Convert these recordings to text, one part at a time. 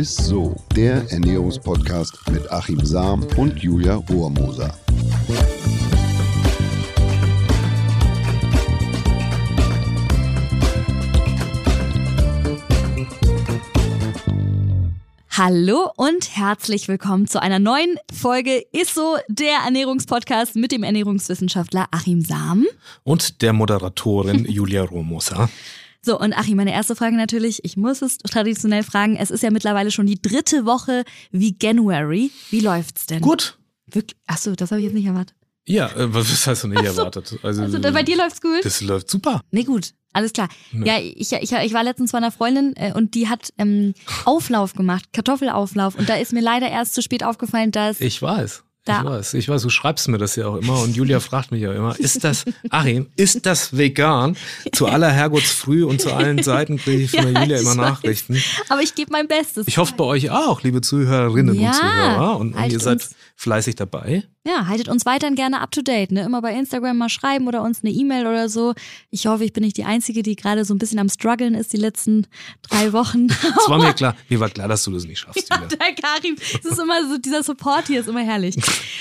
ist so, der Ernährungspodcast mit Achim Sam und Julia Rohrmoser. Hallo und herzlich willkommen zu einer neuen Folge ISSO, der Ernährungspodcast mit dem Ernährungswissenschaftler Achim Sam. Und der Moderatorin Julia Romosa. So, und Achim, meine erste Frage natürlich, ich muss es traditionell fragen, es ist ja mittlerweile schon die dritte Woche wie January. Wie läuft's denn? Gut. Wirklich? Achso, das habe ich jetzt nicht erwartet. Ja, äh, was hast du nicht Ach so. erwartet? Also bei dir läuft's gut? Das läuft super. Nee, gut. Alles klar. Ne. Ja, ich, ich, ich war letztens bei einer Freundin äh, und die hat ähm, Auflauf gemacht, Kartoffelauflauf. Und da ist mir leider erst zu spät aufgefallen, dass Ich weiß. Da- Ich weiß, ich weiß, du schreibst mir das ja auch immer und Julia fragt mich ja immer, ist das, Achim, ist das vegan? Zu aller Herrgottsfrüh und zu allen Seiten kriege ich von Ja, der Julia immer weiß. Nachrichten. Aber ich gebe mein Bestes. Ich hoffe bei euch auch, liebe Zuhörerinnen Ja, und Zuhörer. Und, und halt ihr seid uns- fleißig dabei. Ja, haltet uns weiterhin gerne up to date, ne? Immer bei Instagram mal schreiben oder uns eine E-Mail oder so. Ich hoffe, ich bin nicht die Einzige, die gerade so ein bisschen am struggeln ist die letzten drei Wochen. Es war mir klar, mir war klar, dass du das nicht schaffst, Julia. Der Karim, es ist immer so, dieser Support hier ist immer herrlich.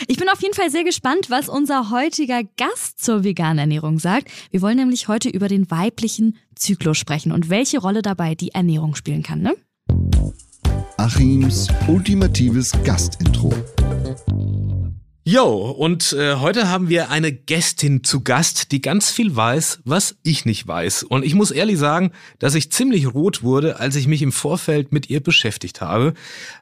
Ich bin auf jeden Fall sehr gespannt, was unser heutiger Gast zur veganen Ernährung sagt. Wir wollen nämlich heute über den weiblichen Zyklus sprechen und welche Rolle dabei die Ernährung spielen kann, ne? Achims ultimatives Gastintro. Jo, und äh, heute haben wir eine Gästin zu Gast, die ganz viel weiß, was ich nicht weiß. Und ich muss ehrlich sagen, dass ich ziemlich rot wurde, als ich mich im Vorfeld mit ihr beschäftigt habe.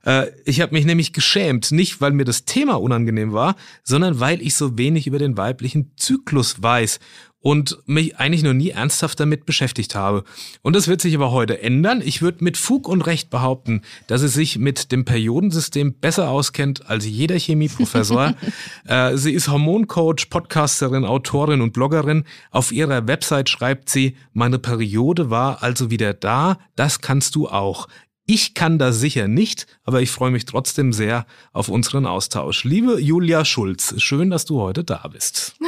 Äh, ich habe mich nämlich geschämt, nicht weil mir das Thema unangenehm war, sondern weil ich so wenig über den weiblichen Zyklus weiß und mich eigentlich noch nie ernsthaft damit beschäftigt habe. Und das wird sich aber heute ändern. Ich würde mit Fug und Recht behaupten, dass sie sich mit dem Periodensystem besser auskennt als jeder Chemieprofessor. äh, sie ist Hormoncoach, Podcasterin, Autorin und Bloggerin. Auf ihrer Website schreibt sie, meine Periode war also wieder da, das kannst du auch. Ich kann das sicher nicht, aber ich freue mich trotzdem sehr auf unseren Austausch. Liebe Julia Schulz, schön, dass du heute da bist.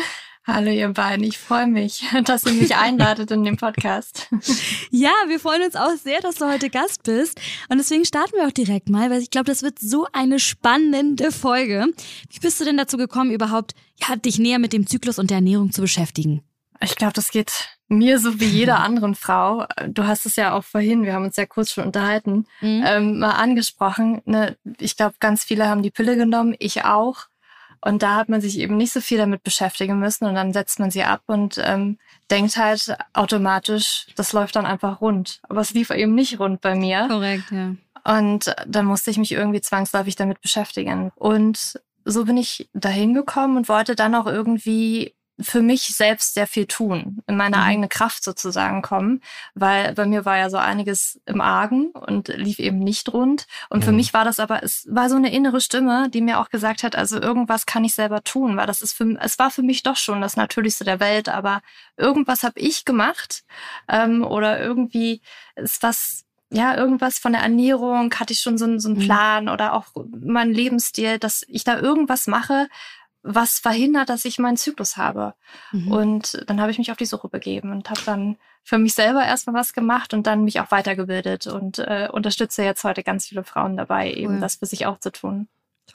Hallo ihr beiden, ich freue mich, dass ihr mich einladet in den Podcast. Ja, wir freuen uns auch sehr, dass du heute Gast bist. Und deswegen starten wir auch direkt mal, weil ich glaube, das wird so eine spannende Folge. Wie bist du denn dazu gekommen, überhaupt ja, dich näher mit dem Zyklus und der Ernährung zu beschäftigen? Ich glaube, das geht mir so wie jeder anderen Frau. Du hast es ja auch vorhin, wir haben uns ja kurz schon unterhalten, Mhm. ähm, mal angesprochen. Ne? Ich glaube, ganz viele haben die Pille genommen, ich auch. Und da hat man sich eben nicht so viel damit beschäftigen müssen und dann setzt man sie ab und ähm, denkt halt automatisch, das läuft dann einfach rund. Aber es lief eben nicht rund bei mir. Korrekt, ja. Und dann musste ich mich irgendwie zwangsläufig damit beschäftigen. Und so bin ich dahin gekommen und wollte dann auch irgendwie für mich selbst sehr viel tun, in meine Mhm. eigene Kraft sozusagen kommen, weil bei mir war ja so einiges im Argen und lief eben nicht rund. Und für Mhm. mich war das aber, es war so eine innere Stimme, die mir auch gesagt hat, also irgendwas kann ich selber tun, weil das ist für, es war für mich doch schon das Natürlichste der Welt, aber irgendwas habe ich gemacht ähm, oder irgendwie ist was ja, irgendwas von der Ernährung hatte ich schon so, einen- so einen Mhm. Plan oder auch mein Lebensstil, dass ich da irgendwas mache, was verhindert, dass ich meinen Zyklus habe. Mhm. Und dann habe ich mich auf die Suche begeben und habe dann für mich selber erstmal was gemacht und dann mich auch weitergebildet und äh, unterstütze jetzt heute ganz viele Frauen dabei, eben Cool. das für sich auch zu tun.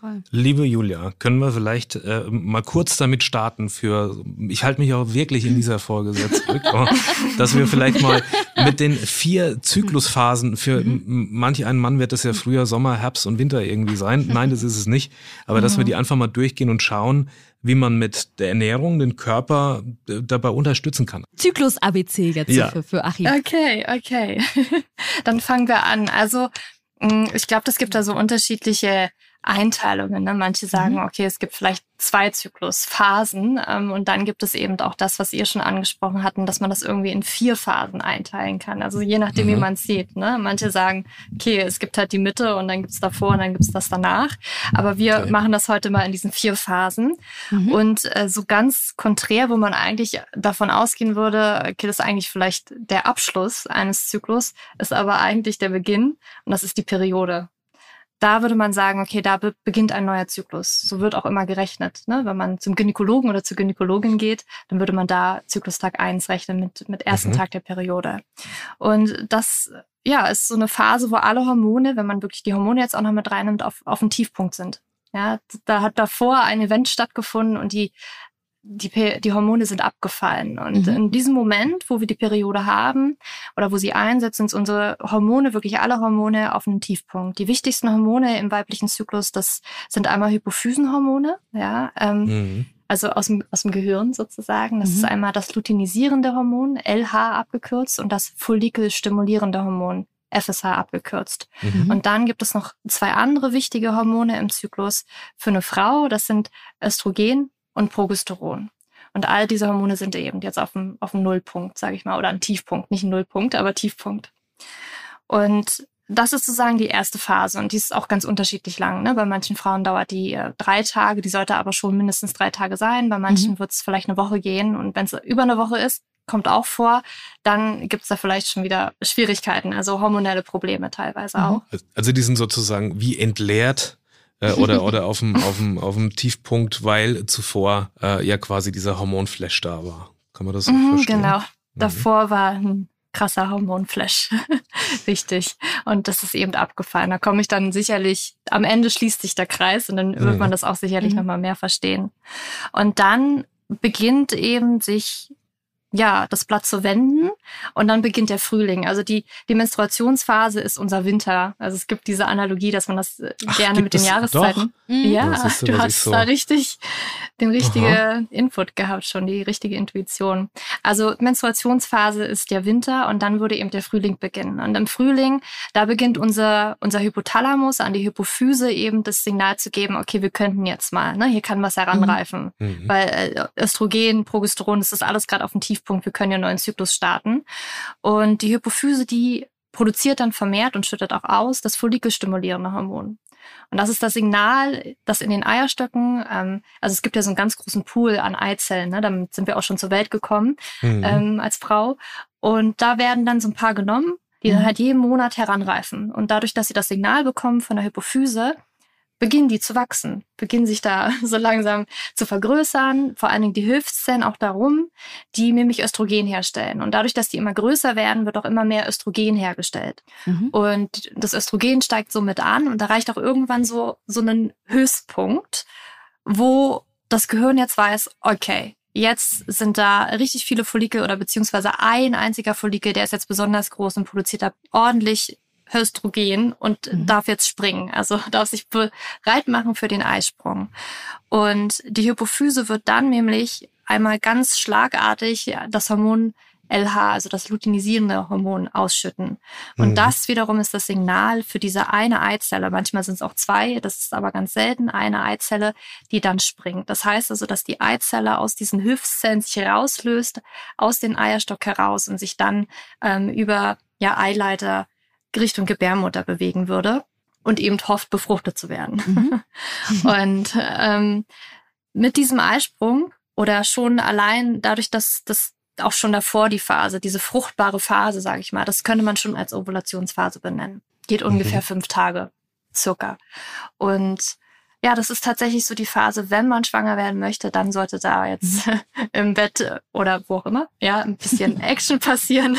Toll. Liebe Julia, können wir vielleicht äh, mal kurz damit starten für, ich halte mich auch wirklich in dieser Folge sehr zurück, dass wir vielleicht mal mit den vier Zyklusphasen, für Mhm. manch einen Mann wird das ja früher Sommer, Herbst und Winter irgendwie sein. Nein, das ist es nicht. Aber dass wir Mhm. die einfach mal durchgehen und schauen, wie man mit der Ernährung den Körper äh, dabei unterstützen kann. Zyklus-ABC jetzt Ja. für, für Achim. Okay, okay. Dann fangen wir an. Also mh, ich glaube, es gibt da so unterschiedliche Einteilungen. Ne? Manche sagen, Mhm. okay, es gibt vielleicht zwei Zyklusphasen ähm, und dann gibt es eben auch das, was ihr schon angesprochen hatten, dass man das irgendwie in vier Phasen einteilen kann. Also je nachdem, wie Mhm. man es sieht. Ne? Manche sagen, okay, es gibt halt die Mitte und dann gibt es davor und dann gibt es das danach. Aber wir Okay. machen das heute mal in diesen vier Phasen. Mhm. Und äh, so ganz konträr, wo man eigentlich davon ausgehen würde, okay, das ist eigentlich vielleicht der Abschluss eines Zyklus, ist aber eigentlich der Beginn und das ist die Periode. Da würde man sagen, okay, da be beginnt ein neuer Zyklus. So wird auch immer gerechnet. Ne? Wenn man zum Gynäkologen oder zur Gynäkologin geht, dann würde man da Zyklustag eins rechnen mit, mit ersten Mhm. Tag der Periode. Und das ja, ist so eine Phase, wo alle Hormone, wenn man wirklich die Hormone jetzt auch noch mit reinnimmt, auf, auf einen Tiefpunkt sind. Ja, da hat davor ein Event stattgefunden und die, die, die Hormone sind abgefallen. Und mhm. in diesem Moment, wo wir die Periode haben oder wo sie einsetzt, sind unsere Hormone, wirklich alle Hormone, auf einen Tiefpunkt. Die wichtigsten Hormone im weiblichen Zyklus, das sind einmal Hypophysenhormone, ja, ähm, mhm. also aus dem, aus dem Gehirn sozusagen. Das mhm. ist einmal das luteinisierende Hormon, LH abgekürzt, und das follikelstimulierende Hormon, FSH abgekürzt. Mhm. Und dann gibt es noch zwei andere wichtige Hormone im Zyklus für eine Frau. Das sind Östrogen und Progesteron. Und all diese Hormone sind eben jetzt auf dem, auf dem Nullpunkt, sage ich mal, oder ein Tiefpunkt, nicht ein Nullpunkt, aber Tiefpunkt. Und das ist sozusagen die erste Phase und die ist auch ganz unterschiedlich lang. Ne? Bei manchen Frauen dauert die äh, drei Tage, die sollte aber schon mindestens drei Tage sein. Bei manchen mhm. wird es vielleicht eine Woche gehen und wenn es über eine Woche ist, kommt auch vor, dann gibt es da vielleicht schon wieder Schwierigkeiten, also hormonelle Probleme teilweise mhm. auch. Also die sind sozusagen wie entleert äh, oder, oder auf dem, auf, dem, auf dem Tiefpunkt, weil zuvor äh, ja quasi dieser Hormonflash da war. Kann man das so mhm, verstehen? Genau. Mhm. Davor war ein krasser Hormonflash. Richtig. Und das ist eben abgefallen. Da komme ich dann sicherlich, am Ende schließt sich der Kreis und dann wird man mhm. das auch sicherlich mhm. nochmal mehr verstehen. Und dann beginnt eben sich ja, das Blatt zu wenden und dann beginnt der Frühling. Also die, die Menstruationsphase ist unser Winter. Also es gibt diese Analogie, dass man das äh, Ach, gerne mit den Jahreszeiten. Mhm. Ja, du, du hast so da richtig den richtigen Input gehabt, schon die richtige Intuition. Also Menstruationsphase ist der Winter und dann würde eben der Frühling beginnen. Und im Frühling, da beginnt unser, unser Hypothalamus an die Hypophyse eben das Signal zu geben, okay, wir könnten jetzt mal, ne, hier kann was heranreifen. Mhm. Weil äh, Östrogen, Progesteron, das ist alles gerade auf dem Tief Tiefpunkt, wir können ja einen neuen Zyklus starten. Und die Hypophyse, die produziert dann vermehrt und schüttet auch aus das follikelstimulierende Hormon. Und das ist das Signal, das in den Eierstöcken, ähm, also es gibt ja so einen ganz großen Pool an Eizellen, ne? damit sind wir auch schon zur Welt gekommen mhm. ähm, als Frau. Und da werden dann so ein paar genommen, die mhm. dann halt jeden Monat heranreifen. Und dadurch, dass sie das Signal bekommen von der Hypophyse, beginnen die zu wachsen, beginnen sich da so langsam zu vergrößern, vor allen Dingen die Hilfszellen auch darum, die nämlich Östrogen herstellen. Und dadurch, dass die immer größer werden, wird auch immer mehr Östrogen hergestellt. Mhm. Und das Östrogen steigt somit an und erreicht auch irgendwann so, so einen Höchstpunkt, wo das Gehirn jetzt weiß, okay, Jetzt sind da richtig viele Follikel oder beziehungsweise ein einziger Follikel, der ist jetzt besonders groß und produziert da ordentlich Östrogen und mhm. darf jetzt springen, also darf sich bereit machen für den Eisprung. Und die Hypophyse wird dann nämlich einmal ganz schlagartig das Hormon LH, also das luteinisierende Hormon, ausschütten. Und mhm. das wiederum ist das Signal für diese eine Eizelle. Manchmal sind es auch zwei, das ist aber ganz selten, eine Eizelle, die dann springt. Das heißt also, dass die Eizelle aus diesen Hilfszellen sich herauslöst, aus den Eierstock heraus und sich dann ähm, über ja, Eileiter Richtung Gebärmutter bewegen würde und eben hofft, befruchtet zu werden. Mhm. und ähm, mit diesem Eisprung oder schon allein dadurch, dass das auch schon davor die Phase, diese fruchtbare Phase, sage ich mal, das könnte man schon als Ovulationsphase benennen. Geht mhm. ungefähr fünf Tage circa. Und ja, das ist tatsächlich so die Phase, wenn man schwanger werden möchte, dann sollte da jetzt mhm. im Bett oder wo auch immer, ja, ein bisschen Action passieren.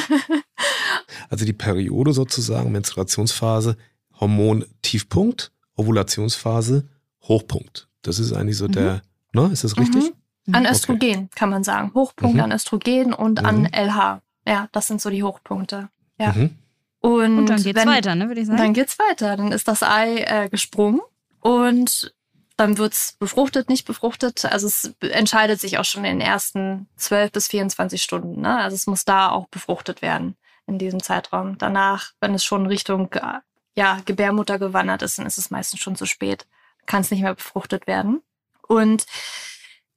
Also die Periode sozusagen, Menstruationsphase, Hormon Tiefpunkt, Ovulationsphase, Hochpunkt. Das ist eigentlich so mhm. der, ne, ist das richtig? Mhm. An Östrogen okay. kann man sagen. Hochpunkt mhm. an Östrogen und an LH. Ja, das sind so die Hochpunkte. Ja. Mhm. Und, und, dann geht's wenn, weiter, ne, würde ich sagen. Dann geht's weiter. Dann ist das Ei äh, gesprungen und dann wird's befruchtet, nicht befruchtet. Also es entscheidet sich auch schon in den ersten 12 bis 24 Stunden. Ne? Also es muss da auch befruchtet werden in diesem Zeitraum. Danach, wenn es schon Richtung ja, Gebärmutter gewandert ist, dann ist es meistens schon zu spät. Kann es nicht mehr befruchtet werden. Und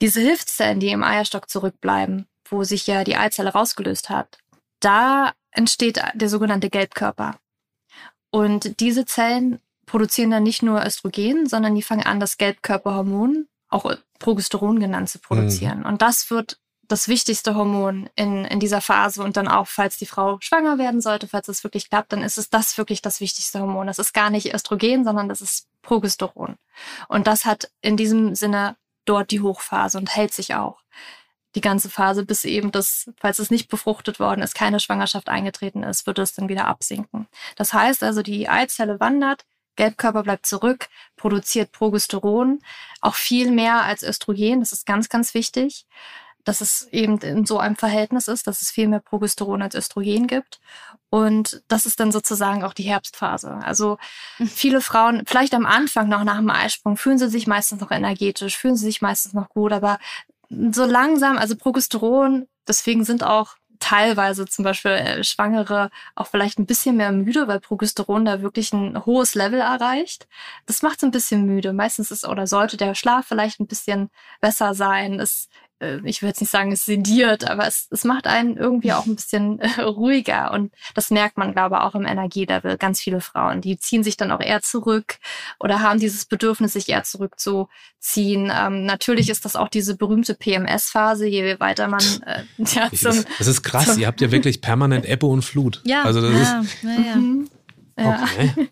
diese Hilfszellen, die im Eierstock zurückbleiben, wo sich ja die Eizelle rausgelöst hat, da entsteht der sogenannte Gelbkörper. Und diese Zellen produzieren dann nicht nur Östrogen, sondern die fangen an, das Gelbkörperhormon, auch Progesteron genannt, zu produzieren. Mhm. Und das wird das wichtigste Hormon in, in dieser Phase und dann auch, falls die Frau schwanger werden sollte, falls es wirklich klappt, dann ist es das wirklich das wichtigste Hormon. Das ist gar nicht Östrogen, sondern das ist Progesteron. Und das hat in diesem Sinne dort die Hochphase und hält sich auch. die ganze Phase, bis eben das, falls es nicht befruchtet worden ist, keine Schwangerschaft eingetreten ist, wird es dann wieder absinken. Das heißt also, die Eizelle wandert, Gelbkörper bleibt zurück, produziert Progesteron, auch viel mehr als Östrogen. Das ist ganz, ganz wichtig, dass es eben in so einem Verhältnis ist, dass es viel mehr Progesteron als Östrogen gibt. Und das ist dann sozusagen auch die Herbstphase. Also mhm. viele Frauen, vielleicht am Anfang noch nach dem Eisprung, fühlen sie sich meistens noch energetisch, fühlen sie sich meistens noch gut, aber so langsam, also Progesteron, deswegen sind auch teilweise zum Beispiel äh, Schwangere auch vielleicht ein bisschen mehr müde, weil Progesteron da wirklich ein hohes Level erreicht. Das macht es ein bisschen müde. Meistens ist oder sollte der Schlaf vielleicht ein bisschen besser sein. Es ich will jetzt nicht sagen, es sediert, aber es, es macht einen irgendwie auch ein bisschen äh, ruhiger. Und das merkt man, glaube ich, auch im Energielevel. Ganz viele Frauen, die ziehen sich dann auch eher zurück oder haben dieses Bedürfnis, sich eher zurückzuziehen. Ähm, natürlich ist das auch diese berühmte PMS-Phase, je weiter man äh, ja, zum, Das ist krass, ihr habt ja wirklich permanent Ebbe und Flut. Ja, also das ja, ist, ja, ja. Mhm. Okay.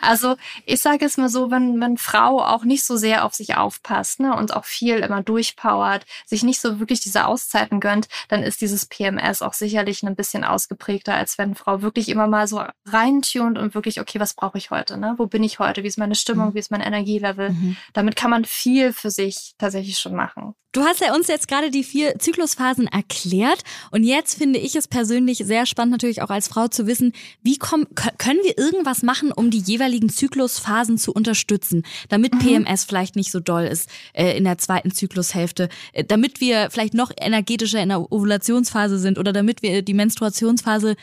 Also ich sage es mal so, wenn, wenn Frau auch nicht so sehr auf sich aufpasst ne, und auch viel immer durchpowert, sich nicht so wirklich diese Auszeiten gönnt, dann ist dieses PMS auch sicherlich ein bisschen ausgeprägter, als wenn Frau wirklich immer mal so reintunt und wirklich, okay, was brauche ich heute? Ne? Wo bin ich heute? Wie ist meine Stimmung? Mhm. Wie ist mein Energielevel? Mhm. Damit kann man viel für sich tatsächlich schon machen. Du hast ja uns jetzt gerade die vier Zyklusphasen erklärt und jetzt finde ich es persönlich sehr spannend natürlich auch als Frau zu wissen, wie kommen, können wir irgendwas machen, um die jeweiligen Zyklusphasen zu unterstützen, damit mhm. PMS vielleicht nicht so doll ist äh, in der zweiten Zyklushälfte, äh, damit wir vielleicht noch energetischer in der Ovulationsphase sind oder damit wir die Menstruationsphase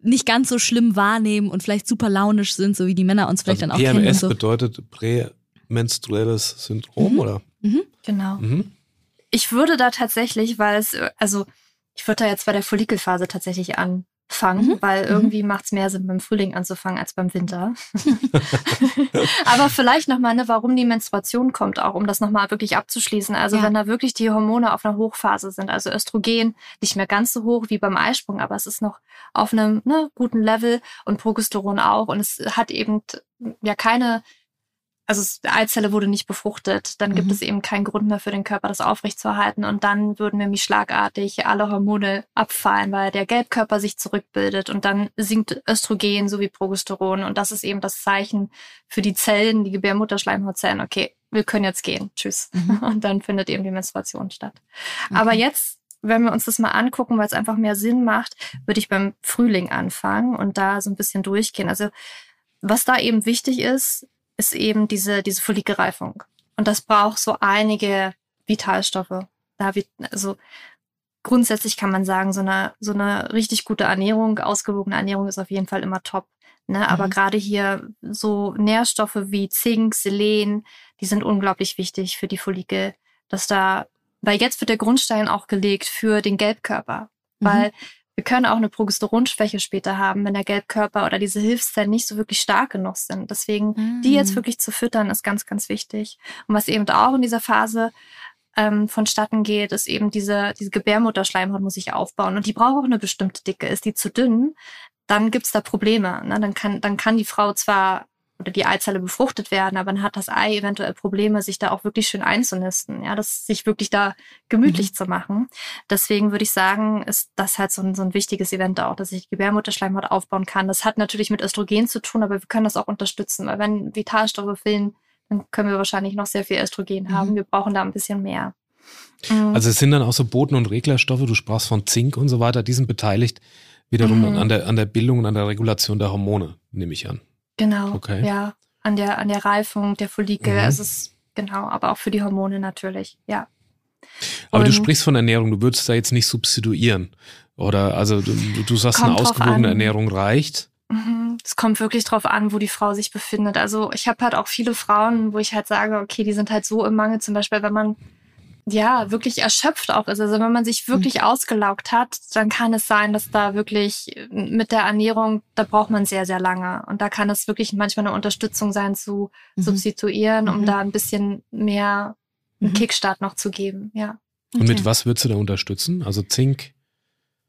nicht ganz so schlimm wahrnehmen und vielleicht super launisch sind, so wie die Männer uns vielleicht also dann auch PMS kennen. PMS so. bedeutet prämenstruelles Syndrom, mhm. oder? Mhm. Genau. Mhm. Ich würde da tatsächlich, weil es, also ich würde da jetzt bei der Follikelphase tatsächlich anfangen, mhm. weil mhm. irgendwie mhm. macht es mehr Sinn, beim Frühling anzufangen als beim Winter. Aber vielleicht nochmal, ne, warum die Menstruation kommt, auch um das nochmal wirklich abzuschließen. Also ja. wenn da wirklich die Hormone auf einer Hochphase sind, also Östrogen nicht mehr ganz so hoch wie beim Eisprung, aber es ist noch auf einem ne, guten Level und Progesteron auch. Und es hat eben ja keine also die Eizelle wurde nicht befruchtet, dann mhm. gibt es eben keinen Grund mehr für den Körper, das aufrechtzuerhalten. Und dann würden nämlich schlagartig alle Hormone abfallen, weil der Gelbkörper sich zurückbildet und dann sinkt Östrogen sowie Progesteron. Und das ist eben das Zeichen für die Zellen, die Gebärmutterschleimhautzellen. Okay, wir können jetzt gehen. Tschüss. Mhm. Und dann findet eben die Menstruation statt. Okay. Aber jetzt wenn wir uns das mal angucken, weil es einfach mehr Sinn macht, würde ich beim Frühling anfangen und da so ein bisschen durchgehen. Also was da eben wichtig ist, ist eben diese, diese Follikelreifung. Und das braucht so einige Vitalstoffe. Da wird, also grundsätzlich kann man sagen, so eine, so eine richtig gute Ernährung, ausgewogene Ernährung ist auf jeden Fall immer top. Ne? Aber mhm. gerade hier so Nährstoffe wie Zink, Selen, die sind unglaublich wichtig für die Follikel, dass da, weil jetzt wird der Grundstein auch gelegt für den Gelbkörper. Mhm. Wir können auch eine Progesteronschwäche später haben, wenn der Gelbkörper oder diese Hilfszellen nicht so wirklich stark genug sind. Deswegen, mhm. die jetzt mm. wirklich zu füttern, ist ganz, ganz wichtig. Und was eben auch in dieser Phase ähm, vonstatten geht, ist eben diese, diese Gebärmutterschleimhaut muss sich aufbauen. Und die braucht auch eine bestimmte Dicke. Ist die zu dünn, dann gibt's da Probleme. Ne? Dann, kann, dann kann die Frau zwar oder die Eizelle befruchtet werden, aber dann hat das Ei eventuell Probleme, sich da auch wirklich schön einzunisten, ja, das sich wirklich da gemütlich mhm. zu machen. Deswegen würde ich sagen, ist das halt so ein, so ein wichtiges Event auch, dass ich die Gebärmutterschleimhaut aufbauen kann. Das hat natürlich mit Östrogen zu tun, aber wir können das auch unterstützen, weil wenn Vitalstoffe fehlen, dann können wir wahrscheinlich noch sehr viel Östrogen mhm. haben. Wir brauchen da ein bisschen mehr. Mhm. Also es sind dann auch so Boten- und Reglerstoffe, du sprachst von Zink und so weiter, die sind beteiligt wiederum mhm. an, der, an der Bildung und an der Regulation der Hormone, nehme ich an. Genau. Okay. Ja, an der, an der Reifung der Follikel. Mhm. Es ist genau, aber auch für die Hormone natürlich, ja. Aber Und du sprichst von Ernährung, du würdest da jetzt nicht substituieren. Oder also du, du sagst, eine ausgewogene Ernährung reicht. Mhm. Es kommt wirklich drauf an, wo die Frau sich befindet. Also ich habe halt auch viele Frauen, wo ich halt sage, okay, die sind halt so im Mangel, zum Beispiel, wenn man ja, wirklich erschöpft auch ist. Also wenn man sich wirklich mhm. ausgelaugt hat, dann kann es sein, dass da wirklich mit der Ernährung, da braucht man sehr, sehr lange. Und da kann es wirklich manchmal eine Unterstützung sein zu mhm. substituieren, um mhm. da ein bisschen mehr einen mhm. Kickstart noch zu geben, ja. Okay. Und mit was würdest du da unterstützen? Also Zink?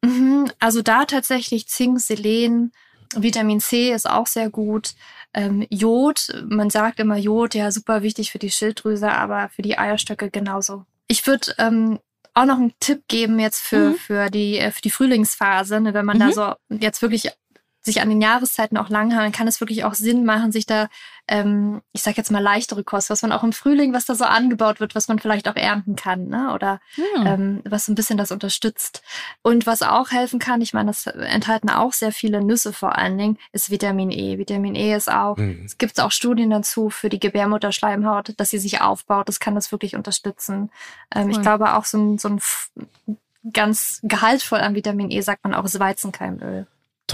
Mhm. Also da tatsächlich Zink, Selen, Vitamin C ist auch sehr gut. Ähm, Jod, man sagt immer Jod, ja, super wichtig für die Schilddrüse, aber für die Eierstöcke genauso. Ich würde ähm, auch noch einen Tipp geben jetzt für, Mhm. für, die, äh, für die Frühlingsphase, ne, wenn man da Mhm. so jetzt wirklich sich an den Jahreszeiten auch langhangeln, kann es wirklich auch Sinn machen, sich da, ähm, ich sag jetzt mal leichtere Kost, was man auch im Frühling, was da so angebaut wird, was man vielleicht auch ernten kann, ne? Oder Hm. ähm, was so ein bisschen das unterstützt. Und was auch helfen kann, ich meine, das enthalten auch sehr viele Nüsse vor allen Dingen, ist Vitamin E. Vitamin E ist auch, Mhm. es gibt auch Studien dazu für die Gebärmutterschleimhaut, dass sie sich aufbaut. Das kann das wirklich unterstützen. Ähm, Ich Cool. glaube auch so ein, so ein ganz gehaltvoll an Vitamin E sagt man auch ist Weizenkeimöl.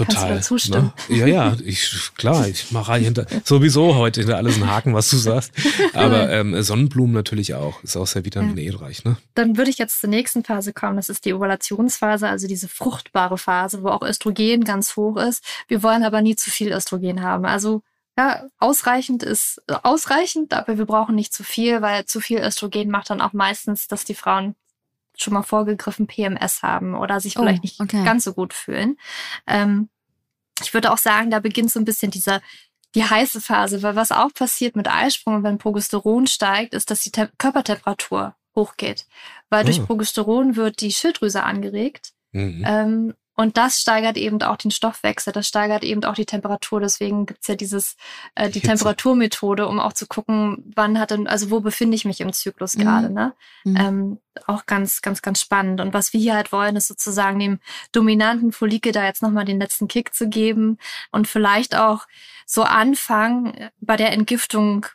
Kannst du Total. da zustimmen? Ne? Ja, ja, ich, klar, ich mache hinter, sowieso heute hinter alles einen Haken, was du sagst. Aber ähm, Sonnenblumen natürlich auch. Ist auch sehr Vitamin E-reich, ne? Dann würde ich jetzt zur nächsten Phase kommen. Das ist die Ovulationsphase, also diese fruchtbare Phase, wo auch Östrogen ganz hoch ist. Wir wollen aber nie zu viel Östrogen haben. Also ja, ausreichend ist ausreichend, aber wir brauchen nicht zu viel, weil zu viel Östrogen macht dann auch meistens, dass die Frauen schon mal vorgegriffen PMS haben oder sich Oh, vielleicht nicht okay. ganz so gut fühlen. Ähm, ich würde auch sagen, da beginnt so ein bisschen dieser die heiße Phase, weil was auch passiert mit Eisprung und wenn Progesteron steigt, ist, dass die Tem Körpertemperatur hochgeht. Weil durch Ah. Progesteron wird die Schilddrüse angeregt Mhm. ähm, und das steigert eben auch den Stoffwechsel, das steigert eben auch die Temperatur. Deswegen gibt's ja dieses, äh, die Hitze. Temperaturmethode, um auch zu gucken, wann hat denn, also wo befinde ich mich im Zyklus Mhm. gerade, ne? Mhm. Ähm, auch ganz, ganz, ganz spannend. Und was wir hier halt wollen, ist sozusagen dem dominanten Follikel da jetzt nochmal den letzten Kick zu geben und vielleicht auch so anfangen, äh, bei der Entgiftung,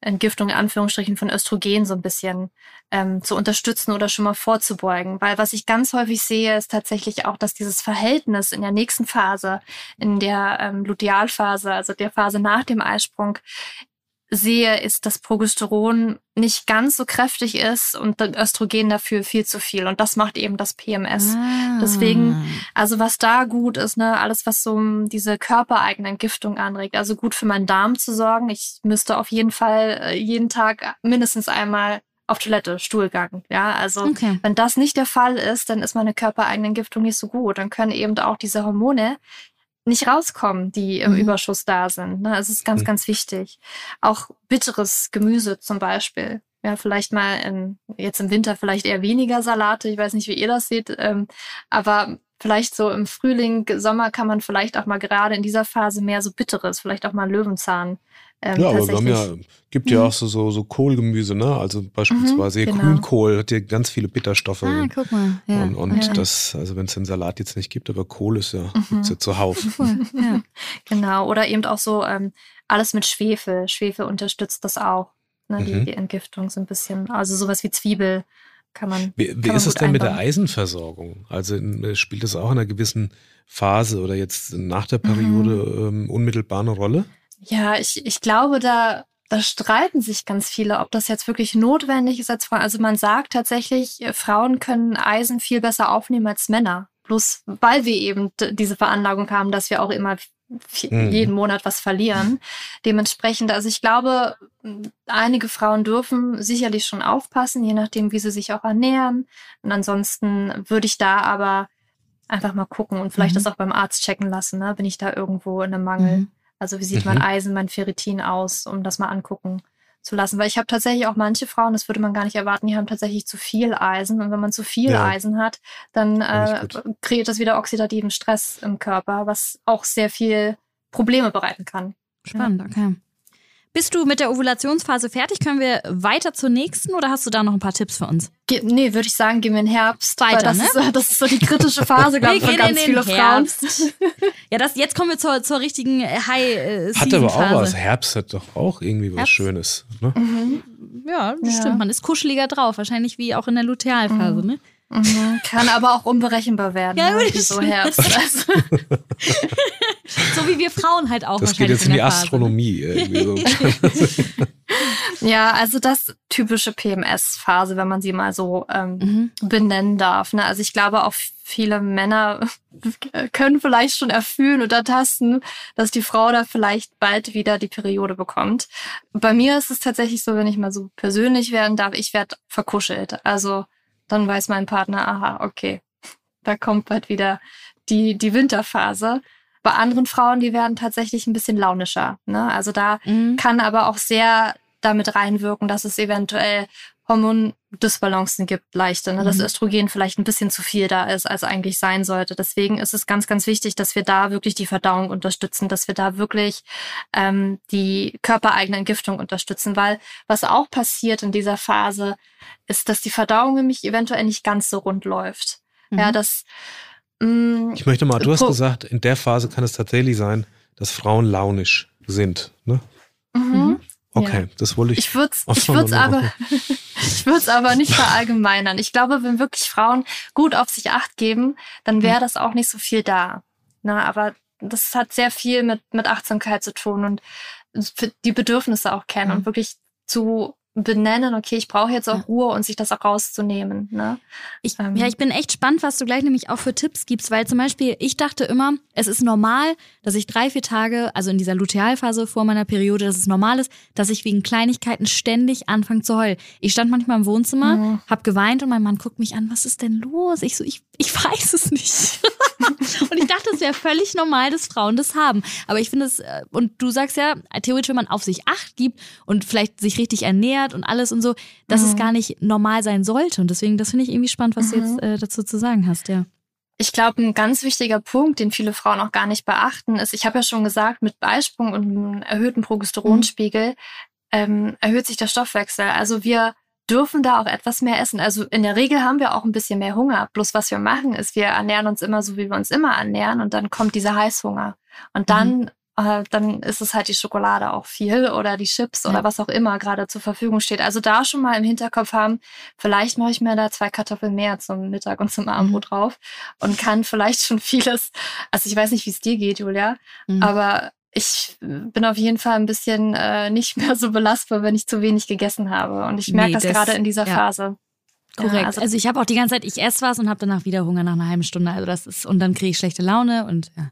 Entgiftung in Anführungsstrichen von Östrogen so ein bisschen ähm, zu unterstützen oder schon mal vorzubeugen. Weil was ich ganz häufig sehe, ist tatsächlich auch, dass dieses Verhältnis in der nächsten Phase, in der ähm, Lutealphase, also der Phase nach dem Eisprung, sehe, ist, dass Progesteron nicht ganz so kräftig ist und das Östrogen dafür viel zu viel. Und das macht eben das PMS. Ah. deswegen- Also was da gut ist, ne, alles was so diese körpereigene Entgiftung anregt, also gut für meinen Darm zu sorgen. Ich müsste auf jeden Fall äh, jeden Tag mindestens einmal auf Toilette, Stuhlgang. Ja, also Okay. wenn das nicht der Fall ist, dann ist meine körpereigene Entgiftung nicht so gut. Dann können eben auch diese Hormone nicht rauskommen, die im Mhm. Überschuss da sind. Ne? Es ist ganz, Mhm. ganz wichtig. Auch bitteres Gemüse zum Beispiel. Ja, vielleicht mal in, jetzt im Winter vielleicht eher weniger Salate. Ich weiß nicht, wie ihr das seht. Ähm, aber vielleicht so im Frühling, Sommer kann man vielleicht auch mal gerade in dieser Phase mehr so bitteres, vielleicht auch mal Löwenzahn. Ähm, Ja, aber wir haben ja, gibt ja Mhm. auch so, so, so Kohlgemüse, ne? Also beispielsweise hier genau. Grünkohl hat ja ganz viele Bitterstoffe. Ah, und guck mal. Ja. und und ja. das, also wenn es den Salat jetzt nicht gibt, aber Kohl ist ja, Mhm. gibt's ja zuhauf. Cool. Ja. Genau, oder eben auch so ähm, alles mit Schwefel. Schwefel unterstützt das auch, ne, die, Mhm. die Entgiftung so ein bisschen. Also sowas wie Zwiebel kann man. Wie, Kann wie man ist es denn mit der einbauen. Eisenversorgung? Also äh, spielt das auch in einer gewissen Phase oder jetzt nach der Periode Mhm. ähm, unmittelbar eine Rolle? Ja, ich, ich glaube, da, da streiten sich ganz viele, ob das jetzt wirklich notwendig ist als Frau. Also man sagt tatsächlich, äh, Frauen können Eisen viel besser aufnehmen als Männer. Bloß weil wir eben diese Veranlagung haben, dass wir auch immer Mhm. jeden Monat was verlieren. Dementsprechend, also ich glaube, einige Frauen dürfen sicherlich schon aufpassen, je nachdem, wie sie sich auch ernähren. Und ansonsten würde ich da aber einfach mal gucken und vielleicht Mhm. das auch beim Arzt checken lassen. Ne? Bin ich da irgendwo in einem Mangel? Mhm. Also wie sieht mein Mhm. Eisen, mein Ferritin aus, um das mal angucken zu lassen. Weil ich habe tatsächlich auch manche Frauen, das würde man gar nicht erwarten, die haben tatsächlich zu viel Eisen. Und wenn man zu viel Ja. Eisen hat, dann Ja, äh, kreiert das wieder oxidativen Stress im Körper, was auch sehr viel Probleme bereiten kann. Spannend, okay. Bist du mit der Ovulationsphase fertig? Können wir weiter zur nächsten oder hast du da noch ein paar Tipps für uns? Ge nee, würde ich sagen, gehen wir in den Herbst. Weiter, das, ne? ist, so- das ist so die kritische Phase, glaube ich, gehen ganz in viele den Frauen. Herbst. Ja, das, jetzt kommen wir zur, zur richtigen äh, high äh, Hat aber auch was. Herbst hat doch auch irgendwie was Herbst? Schönes. Ne? Mhm. Ja, das Ja. stimmt. Man ist kuscheliger drauf. Wahrscheinlich wie auch in der Lutealphase, Mhm. ne? Mhm. Kann aber auch unberechenbar werden. Ja, ne? so Herbst. Also, So wie wir Frauen halt auch Das geht wahrscheinlich jetzt in die Phase, ne? Astronomie. So. Ja, also das typische PMS-Phase, wenn man sie mal so ähm, Mhm. benennen darf. Ne? Also ich glaube, auch viele Männer können vielleicht schon erfühlen oder tasten, dass die Frau da vielleicht bald wieder die Periode bekommt. Bei mir ist es tatsächlich so, wenn ich mal so persönlich werden darf, ich werde verkuschelt. Also dann weiß mein Partner, aha, okay, da kommt bald wieder die, die Winterphase. Bei anderen Frauen, die werden tatsächlich ein bisschen launischer. Ne? Also da Mhm. kann aber auch sehr damit reinwirken, dass es eventuell Hormondisbalancen gibt, leichter, ne? dass Mhm. Östrogen vielleicht ein bisschen zu viel da ist, als eigentlich sein sollte. Deswegen ist es ganz, ganz wichtig, dass wir da wirklich die Verdauung unterstützen, dass wir da wirklich ähm, die körpereigene Entgiftung unterstützen, weil was auch passiert in dieser Phase, ist, dass die Verdauung nämlich eventuell nicht ganz so rund läuft. Ja, Mhm. das mh, Ich möchte mal, du hast gesagt, in der Phase kann es tatsächlich sein, dass Frauen launisch sind. Ne? mhm. Okay, das wollte ich. Ich würde es Ach ich würd's dann aber, nicht verallgemeinern. Ich glaube, wenn wirklich Frauen gut auf sich acht geben, dann wäre das auch nicht so viel da. Na, aber das hat sehr viel mit, mit Achtsamkeit zu tun und die Bedürfnisse auch kennen Mhm. und wirklich zu benennen, okay, ich brauche jetzt auch. Ruhe und sich das auch rauszunehmen. Ne? Ich, Ähm. ja, ich bin echt spannend, was du gleich nämlich auch für Tipps gibst, weil zum Beispiel ich dachte immer, es ist normal, dass ich drei, vier Tage, also in dieser Lutealphase vor meiner Periode, dass es normal ist, dass ich wegen Kleinigkeiten ständig anfange zu heulen. Ich stand manchmal im Wohnzimmer, Mhm. hab geweint und mein Mann guckt mich an, was ist denn los? Ich so, ich, ich weiß es nicht. und ich dachte, es wäre völlig normal, dass Frauen das haben. Aber ich finde es, äh, und du sagst ja, theoretisch, wenn man auf sich Acht gibt und vielleicht sich richtig ernährt und alles und so, dass es Mhm. gar nicht normal sein sollte. Und deswegen, das finde ich irgendwie spannend, was du Mhm. jetzt äh, dazu zu sagen hast, ja. Ich glaube, ein ganz wichtiger Punkt, den viele Frauen auch gar nicht beachten, ist, ich habe ja schon gesagt, mit Beisprung und einem erhöhten Progesteronspiegel ähm, erhöht sich der Stoffwechsel. Also wir dürfen da auch etwas mehr essen. Also in der Regel haben wir auch ein bisschen mehr Hunger. Bloß was wir machen, ist, wir ernähren uns immer so, wie wir uns immer ernähren und dann kommt dieser Heißhunger. Und dann, äh, dann ist es halt die Schokolade auch viel oder die Chips Ja. oder was auch immer gerade zur Verfügung steht. Also da schon mal im Hinterkopf haben, vielleicht mache ich mir da zwei Kartoffeln mehr zum Mittag und zum Abendbrot drauf und kann vielleicht schon vieles, also ich weiß nicht, wie es dir geht, Julia, Mhm. aber ich bin auf jeden Fall ein bisschen äh, nicht mehr so belastbar, wenn ich zu wenig gegessen habe. Und ich merke Nee, das, das- gerade in dieser ja. Phase. Korrekt. Ja, also, also, ich habe auch die ganze Zeit, ich esse was und habe danach wieder Hunger nach einer halben Stunde. Also das ist, und dann kriege ich schlechte Laune und ja.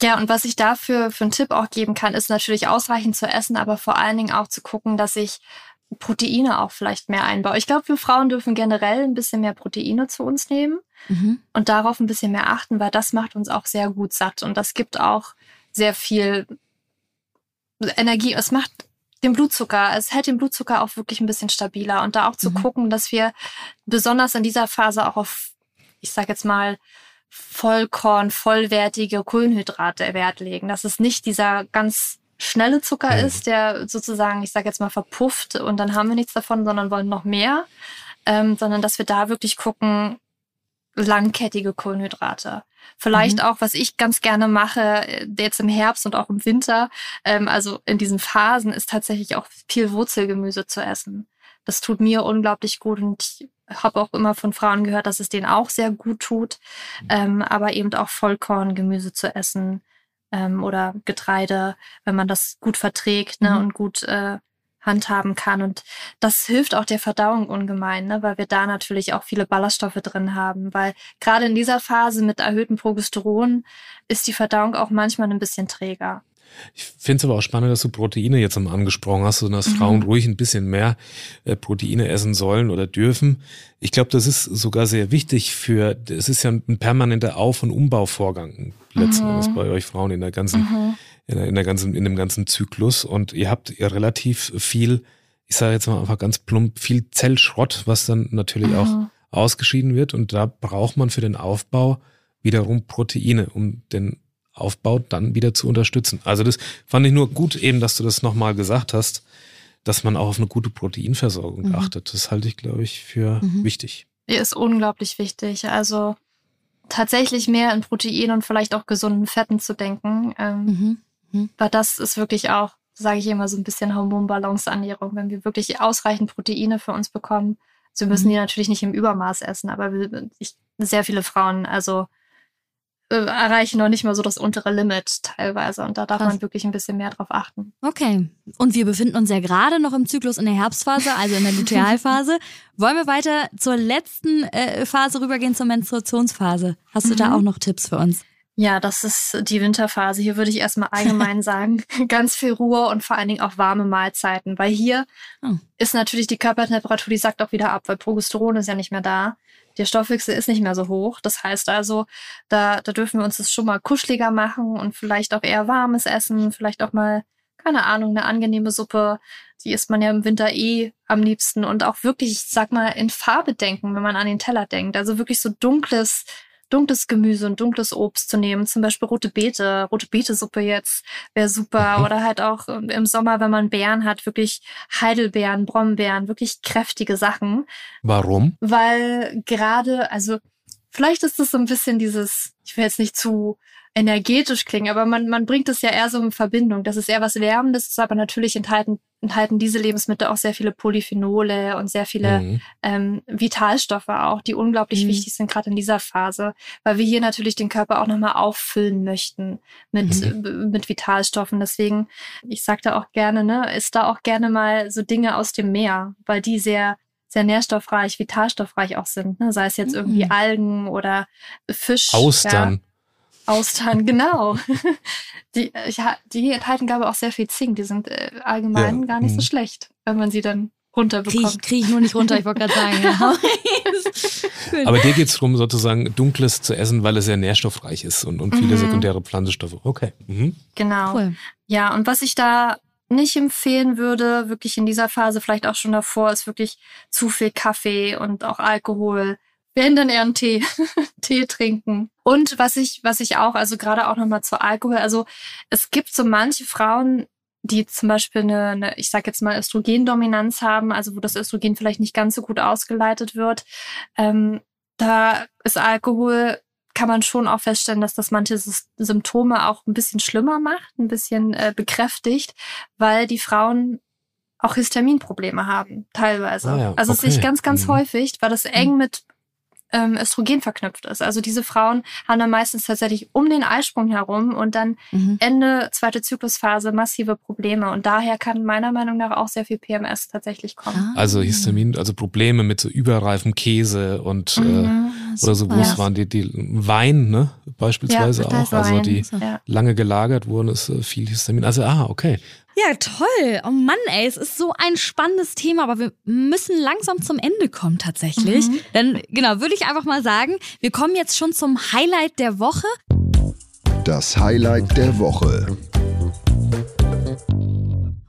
ja, und was ich dafür für einen Tipp auch geben kann, ist natürlich ausreichend zu essen, aber vor allen Dingen auch zu gucken, dass ich Proteine auch vielleicht mehr einbaue. Ich glaube, wir Frauen dürfen generell ein bisschen mehr Proteine zu uns nehmen. Mhm. und darauf ein bisschen mehr achten, weil das macht uns auch sehr gut satt und das gibt auch sehr viel Energie. Es macht den Blutzucker, es hält den Blutzucker auch wirklich ein bisschen stabiler und da auch zu Mhm. gucken, dass wir besonders in dieser Phase auch auf, ich sag jetzt mal, Vollkorn, vollwertige Kohlenhydrate Wert legen, dass es nicht dieser ganz schnelle Zucker Mhm. ist, der sozusagen, ich sag jetzt mal, verpufft und dann haben wir nichts davon, sondern wollen noch mehr, ähm, sondern dass wir da wirklich gucken, langkettige Kohlenhydrate. Vielleicht Mhm. auch, was ich ganz gerne mache, äh, jetzt im Herbst und auch im Winter, ähm, also in diesen Phasen, ist tatsächlich auch viel Wurzelgemüse zu essen. Das tut mir unglaublich gut und ich habe auch immer von Frauen gehört, dass es denen auch sehr gut tut, ähm, aber eben auch Vollkorngemüse zu essen ähm, oder Getreide, wenn man das gut verträgt ne, Mhm. und gut äh, handhaben kann. Und das hilft auch der Verdauung ungemein, ne, weil wir da natürlich auch viele Ballaststoffe drin haben. Weil gerade in dieser Phase mit erhöhtem Progesteron ist die Verdauung auch manchmal ein bisschen träger. Ich finde es aber auch spannend, dass du Proteine jetzt mal angesprochen hast und dass Mhm. Frauen ruhig ein bisschen mehr äh, Proteine essen sollen oder dürfen. Ich glaube, das ist sogar sehr wichtig für, es ist ja ein permanenter Auf- und Umbauvorgang letzten Mhm. Endes bei euch Frauen in der ganzen, in, der, in der ganzen, in dem ganzen Zyklus und ihr habt ja relativ viel, ich sage jetzt mal einfach ganz plump, viel Zellschrott, was dann natürlich auch Mhm. ausgeschieden wird und da braucht man für den Aufbau wiederum Proteine, um den Aufbau dann wieder zu unterstützen. Also das fand ich nur gut eben, dass du das nochmal gesagt hast, dass man auch auf eine gute Proteinversorgung Mhm. achtet. Das halte ich, glaube ich, für Mhm. wichtig. Ist unglaublich wichtig. Also tatsächlich mehr in Protein und vielleicht auch gesunden Fetten zu denken. Ähm, Mhm. Weil das ist wirklich auch, sage ich immer, so ein bisschen Hormonbalance-Ernährung. Wenn wir wirklich ausreichend Proteine für uns bekommen, also wir müssen Mhm. die natürlich nicht im Übermaß essen, aber wir, ich, sehr viele Frauen, also erreichen noch nicht mal so das untere Limit teilweise. Und da darf Krass. man wirklich ein bisschen mehr drauf achten. Okay. Und wir befinden uns ja gerade noch im Zyklus in der Herbstphase, also in der Lutealphase. Wollen wir weiter zur letzten äh, Phase rübergehen, zur Menstruationsphase? Hast du da Mhm. auch noch Tipps für uns? Ja, das ist die Winterphase. Hier würde ich erstmal allgemein sagen, ganz viel Ruhe und vor allen Dingen auch warme Mahlzeiten. Weil hier Oh. ist natürlich die Körpertemperatur, die sagt auch wieder ab, weil Progesteron ist ja nicht mehr da. Der Stoffwechsel ist nicht mehr so hoch. Das heißt also, da, da dürfen wir uns das schon mal kuscheliger machen und vielleicht auch eher warmes Essen, vielleicht auch mal, keine Ahnung, eine angenehme Suppe, die isst man ja im Winter eh am liebsten und auch wirklich, ich sag mal, in Farbe denken, wenn man an den Teller denkt. Also wirklich so dunkles, dunkles Gemüse und dunkles Obst zu nehmen, zum Beispiel rote Beete, rote Beetesuppe jetzt wäre super. Mhm. Oder halt auch im Sommer, wenn man Beeren hat, wirklich Heidelbeeren, Brombeeren, wirklich kräftige Sachen. Warum? Weil gerade, also vielleicht ist das so ein bisschen dieses, ich will jetzt nicht zu energetisch klingen, aber man, man bringt es ja eher so in Verbindung. Das ist eher was Wärmendes, ist aber natürlich enthalten, enthalten diese Lebensmittel auch sehr viele Polyphenole und sehr viele mhm. ähm, Vitalstoffe auch, die unglaublich mhm. wichtig sind, gerade in dieser Phase, weil wir hier natürlich den Körper auch nochmal auffüllen möchten mit, mhm. mit Vitalstoffen. Deswegen, ich sagte auch gerne, ne, ist da auch gerne mal so Dinge aus dem Meer, weil die sehr sehr nährstoffreich, vitalstoffreich auch sind. Ne? Sei es jetzt irgendwie mhm. Algen oder Fisch. Austern. Ja. Austern, genau. Die, ja, die enthalten, glaube ich, auch sehr viel Zink. Die sind äh, allgemein ja. gar nicht so mhm. schlecht, wenn man sie dann runterbekommt. Kriege krieg ich nur nicht runter, ich wollte gerade sagen. Ja. Aber dir geht es darum, sozusagen Dunkles zu essen, weil es sehr nährstoffreich ist und, und viele mhm. sekundäre Pflanzenstoffe. Okay. Mhm. Genau. Cool. Ja, und was ich da nicht empfehlen würde, wirklich in dieser Phase, vielleicht auch schon davor, ist wirklich zu viel Kaffee und auch Alkohol werden dann eher einen Tee, Tee trinken. Und was ich, was ich auch, also gerade auch nochmal zu Alkohol, also es gibt so manche Frauen, die zum Beispiel eine, eine ich sage jetzt mal, Östrogendominanz haben, also wo das Östrogen vielleicht nicht ganz so gut ausgeleitet wird. Ähm, da ist Alkohol, kann man schon auch feststellen, dass das manche Symptome auch ein bisschen schlimmer macht, ein bisschen äh, bekräftigt, weil die Frauen auch Histaminprobleme haben, teilweise. Ah ja, also okay. das sehe ich ganz, ganz mhm. häufig, weil das eng mit ähm, Östrogen verknüpft ist. Also diese Frauen haben dann meistens tatsächlich um den Eisprung herum und dann mhm. Ende zweite Zyklusphase massive Probleme. Und daher kann meiner Meinung nach auch sehr viel PMS tatsächlich kommen. Ah. Also Histamin, also Probleme mit so überreifem Käse und mhm, äh, oder so groß ja. waren die, die Wein, ne? Beispielsweise ja, auch. Also die ja. lange gelagert wurden, ist äh, viel Histamin. Also, ah, okay. Ja, toll. Oh Mann, ey, es ist so ein spannendes Thema, aber wir müssen langsam zum Ende kommen tatsächlich. Mhm. Dann, genau, würde ich einfach mal sagen, wir kommen jetzt schon zum Highlight der Woche. Das Highlight der Woche.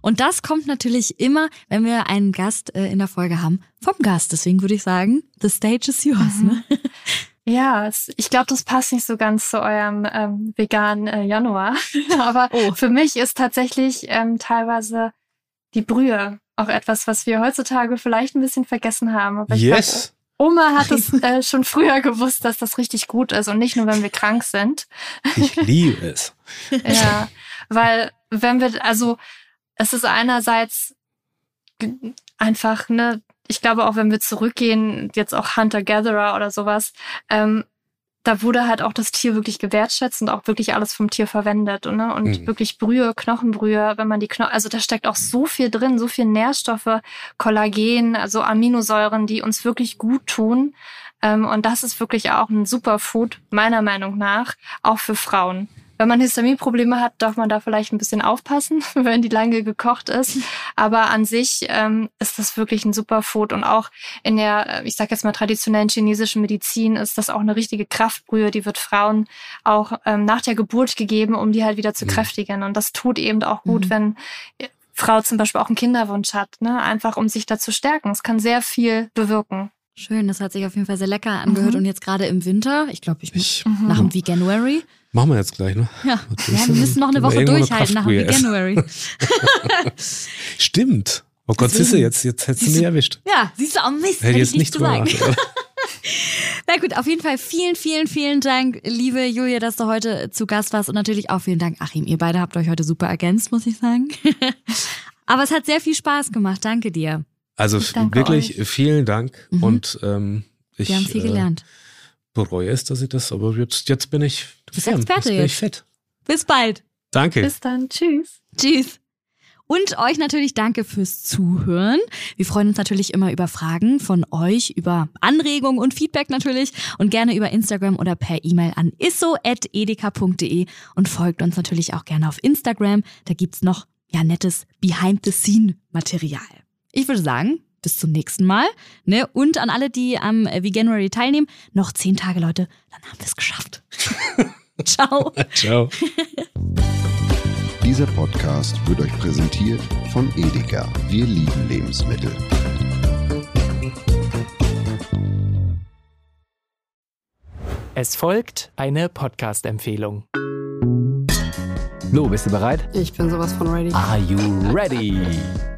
Und das kommt natürlich immer, wenn wir einen Gast äh, in der Folge haben, vom Gast. Deswegen würde ich sagen, the stage is yours. Mhm. Ne? Ja, ich glaube, das passt nicht so ganz zu eurem ähm, veganen äh, Januar. Aber oh. für mich ist tatsächlich ähm, teilweise die Brühe auch etwas, was wir heutzutage vielleicht ein bisschen vergessen haben. Aber yes. Glaub, Oma hat es äh, schon früher gewusst, dass das richtig gut ist und nicht nur, wenn wir krank sind. Ich liebe es. ja, weil wenn wir, also es ist einerseits einfach, ne, ich glaube auch, wenn wir zurückgehen, jetzt auch Hunter-Gatherer oder sowas, ähm, da wurde halt auch das Tier wirklich gewertschätzt und auch wirklich alles vom Tier verwendet. Ne? Und mhm. wirklich Brühe, Knochenbrühe, wenn man die Knochen, also da steckt auch so viel drin, so viel Nährstoffe, Kollagen, also Aminosäuren, die uns wirklich gut tun. Ähm, und das ist wirklich auch ein Superfood, meiner Meinung nach, auch für Frauen. Wenn man Histaminprobleme hat, darf man da vielleicht ein bisschen aufpassen, wenn die lange gekocht ist. Aber an sich ähm, ist das wirklich ein super Food. Und auch in der, äh, ich sage jetzt mal, traditionellen chinesischen Medizin ist das auch eine richtige Kraftbrühe. Die wird Frauen auch ähm, nach der Geburt gegeben, um die halt wieder zu mhm. kräftigen. Und das tut eben auch gut, mhm. wenn äh, Frau zum Beispiel auch einen Kinderwunsch hat, ne? einfach um sich da zu stärken. Es kann sehr viel bewirken. Schön, das hat sich auf jeden Fall sehr lecker angehört. Mhm. Und jetzt gerade im Winter, ich glaube, ich muss ich, nach dem Veganuary Machen wir jetzt gleich, ne? Ja, ja wir müssen noch eine Woche durchhalten nach January. Stimmt. Oh Gott, Siehste, jetzt, jetzt hättest du mich erwischt. Ja, siehst du, auch Mist, hätte ich jetzt nicht sagen. Na gut, auf jeden Fall vielen, vielen, vielen Dank, liebe Julia, dass du heute zu Gast warst und natürlich auch vielen Dank, Achim. Ihr beide habt euch heute super ergänzt, muss ich sagen. Aber es hat sehr viel Spaß gemacht. Danke dir. Also wirklich euch. vielen Dank mhm. und ähm, ich. Wir haben viel äh, gelernt bereue es, dass ich das, aber jetzt, jetzt bin ich, du bist Experte jetzt. Bin ich fett. Bis bald. Danke. Bis dann. Tschüss. Tschüss. Und euch natürlich danke fürs Zuhören. Wir freuen uns natürlich immer über Fragen von euch, über Anregungen und Feedback natürlich und gerne über Instagram oder per E-Mail an isso.edeka.de und folgt uns natürlich auch gerne auf Instagram. Da gibt's noch ja nettes Behind-the-Scene-Material. Ich würde sagen, bis zum nächsten Mal. Ne? Und an alle, die am Veganuary teilnehmen, noch zehn Tage, Leute, dann haben wir es geschafft. Ciao. Ciao. Dieser Podcast wird euch präsentiert von Edeka. Wir lieben Lebensmittel. Es folgt eine Podcast-Empfehlung. Lo, bist du bereit? Ich bin sowas von ready. Are you ready?